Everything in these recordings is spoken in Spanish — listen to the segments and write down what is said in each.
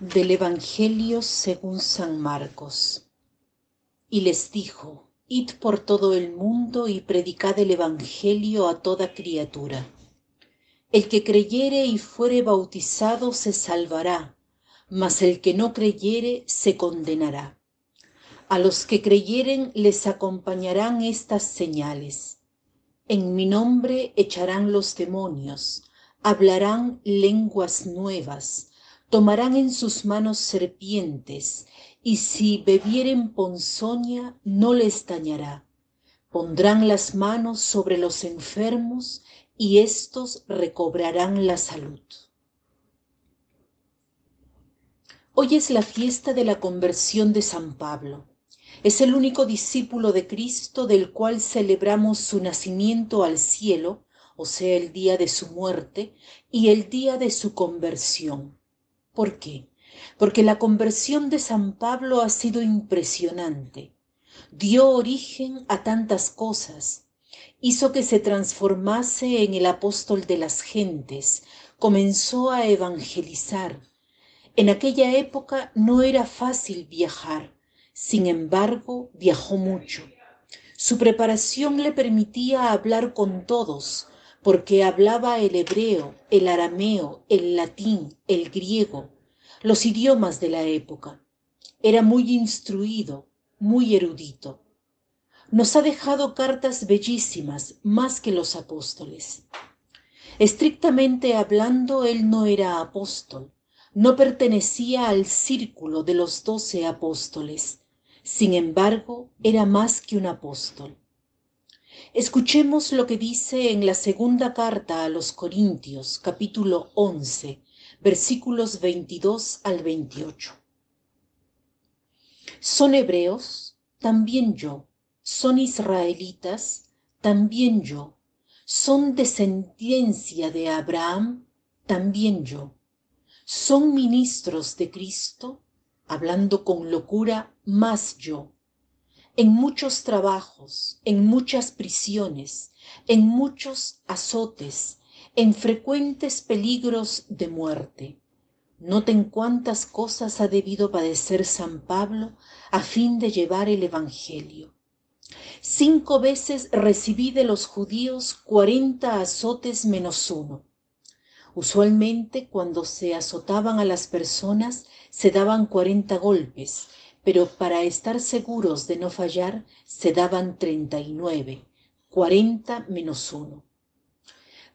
Del Evangelio según San Marcos. Y les dijo, Id por todo el mundo y predicad el Evangelio a toda criatura. El que creyere y fuere bautizado se salvará, mas el que no creyere se condenará. A los que creyeren les acompañarán estas señales. En mi nombre echarán los demonios, hablarán lenguas nuevas, tomarán en sus manos serpientes, y si bebieren ponzoña no les dañará. Pondrán las manos sobre los enfermos y éstos recobrarán la salud. Hoy es la fiesta de la conversión de San Pablo. Es el único discípulo de Cristo del cual celebramos su nacimiento al cielo, o sea, el día de su muerte, y el día de su conversión. ¿Por qué? Porque la conversión de San Pablo ha sido impresionante. Dio origen a tantas cosas. Hizo que se transformase en el apóstol de las gentes. Comenzó a evangelizar. En aquella época no era fácil viajar. Sin embargo, viajó mucho. Su preparación le permitía hablar con todos, porque hablaba el hebreo, el arameo, el latín, el griego, los idiomas de la época. Era muy instruido, muy erudito. Nos ha dejado cartas bellísimas, más que los apóstoles. Estrictamente hablando, él no era apóstol, no pertenecía al círculo de los doce apóstoles. Sin embargo, era más que un apóstol. Escuchemos lo que dice en la segunda carta a los Corintios, capítulo 11, versículos 22 al 28. ¿Son hebreos? También yo. ¿Son israelitas? También yo. ¿Son descendencia de Abraham? También yo. ¿Son ministros de Cristo? Hablando con locura, más yo en muchos trabajos, en muchas prisiones, en muchos azotes, en frecuentes peligros de muerte. Noten cuántas cosas ha debido padecer San Pablo a fin de llevar el Evangelio. Cinco veces recibí de los judíos cuarenta azotes menos uno. Usualmente cuando se azotaban a las personas se daban cuarenta golpes, pero para estar seguros de no fallar se daban treinta y nueve, cuarenta menos uno.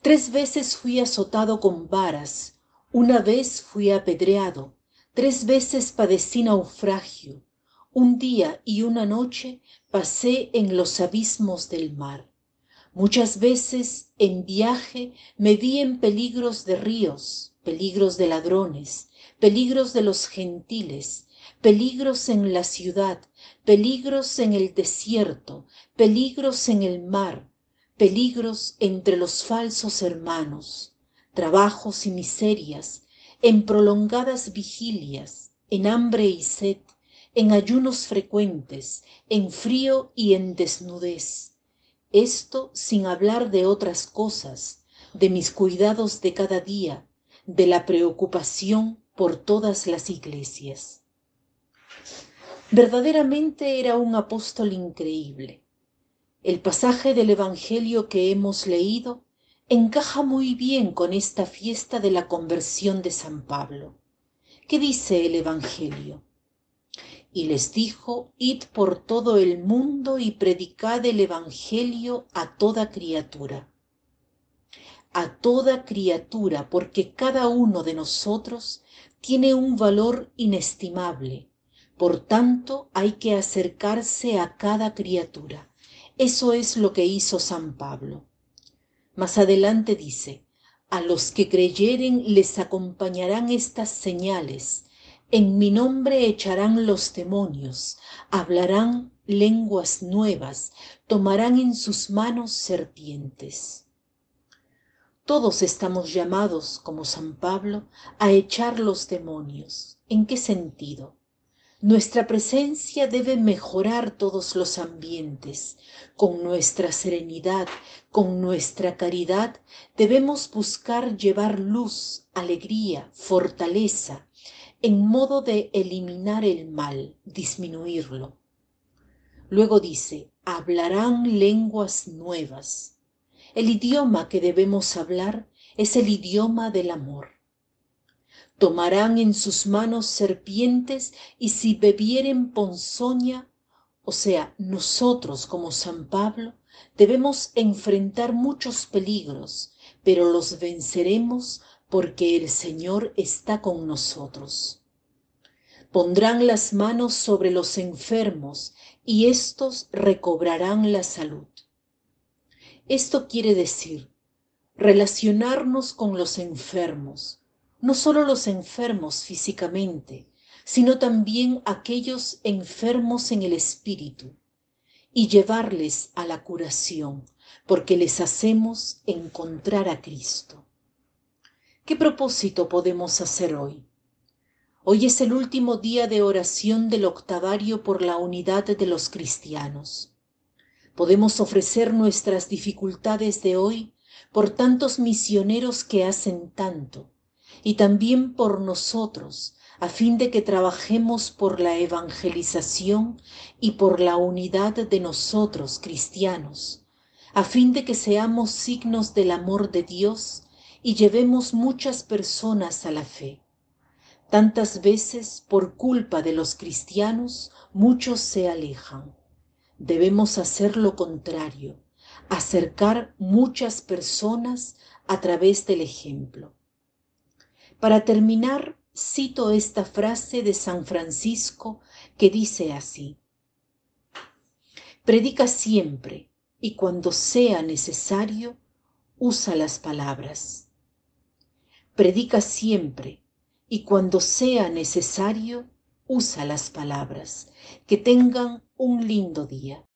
Tres veces fui azotado con varas, una vez fui apedreado, tres veces padecí naufragio, un día y una noche pasé en los abismos del mar. Muchas veces en viaje me vi en peligros de ríos, peligros de ladrones, peligros de los gentiles, peligros en la ciudad, peligros en el desierto, peligros en el mar, peligros entre los falsos hermanos, trabajos y miserias, en prolongadas vigilias, en hambre y sed, en ayunos frecuentes, en frío y en desnudez. Esto sin hablar de otras cosas, de mis cuidados de cada día, de la preocupación por todas las iglesias. Verdaderamente era un apóstol increíble. El pasaje del Evangelio que hemos leído encaja muy bien con esta fiesta de la conversión de San Pablo. ¿Qué dice el Evangelio? Y les dijo, id por todo el mundo y predicad el Evangelio a toda criatura. A toda criatura, porque cada uno de nosotros tiene un valor inestimable por tanto, hay que acercarse a cada criatura. Eso es lo que hizo San Pablo. Más adelante dice, a los que creyeren les acompañarán estas señales. En mi nombre echarán los demonios, hablarán lenguas nuevas, tomarán en sus manos serpientes. Todos estamos llamados, como San Pablo, a echar los demonios. ¿En qué sentido? Nuestra presencia debe mejorar todos los ambientes. Con nuestra serenidad, con nuestra caridad, debemos buscar llevar luz, alegría, fortaleza, en modo de eliminar el mal, disminuirlo. Luego dice, hablarán lenguas nuevas. El idioma que debemos hablar es el idioma del amor. Tomarán en sus manos serpientes y si bebieren ponzoña, o sea, nosotros como San Pablo, debemos enfrentar muchos peligros, pero los venceremos porque el Señor está con nosotros. Pondrán las manos sobre los enfermos y éstos recobrarán la salud. Esto quiere decir relacionarnos con los enfermos, no solo los enfermos físicamente, sino también aquellos enfermos en el espíritu, y llevarles a la curación, porque les hacemos encontrar a Cristo. ¿Qué propósito podemos hacer hoy? Hoy es el último día de oración del octavario por la unidad de los cristianos. Podemos ofrecer nuestras dificultades de hoy por tantos misioneros que hacen tanto, y también por nosotros, a fin de que trabajemos por la evangelización y por la unidad de nosotros cristianos, a fin de que seamos signos del amor de Dios y llevemos muchas personas a la fe. Tantas veces, por culpa de los cristianos, muchos se alejan. Debemos hacer lo contrario, acercar muchas personas a través del ejemplo. Para terminar, cito esta frase de San Francisco que dice así, Predica siempre y cuando sea necesario, usa las palabras predica siempre y cuando sea necesario, usa las palabras. Que tengan un lindo día.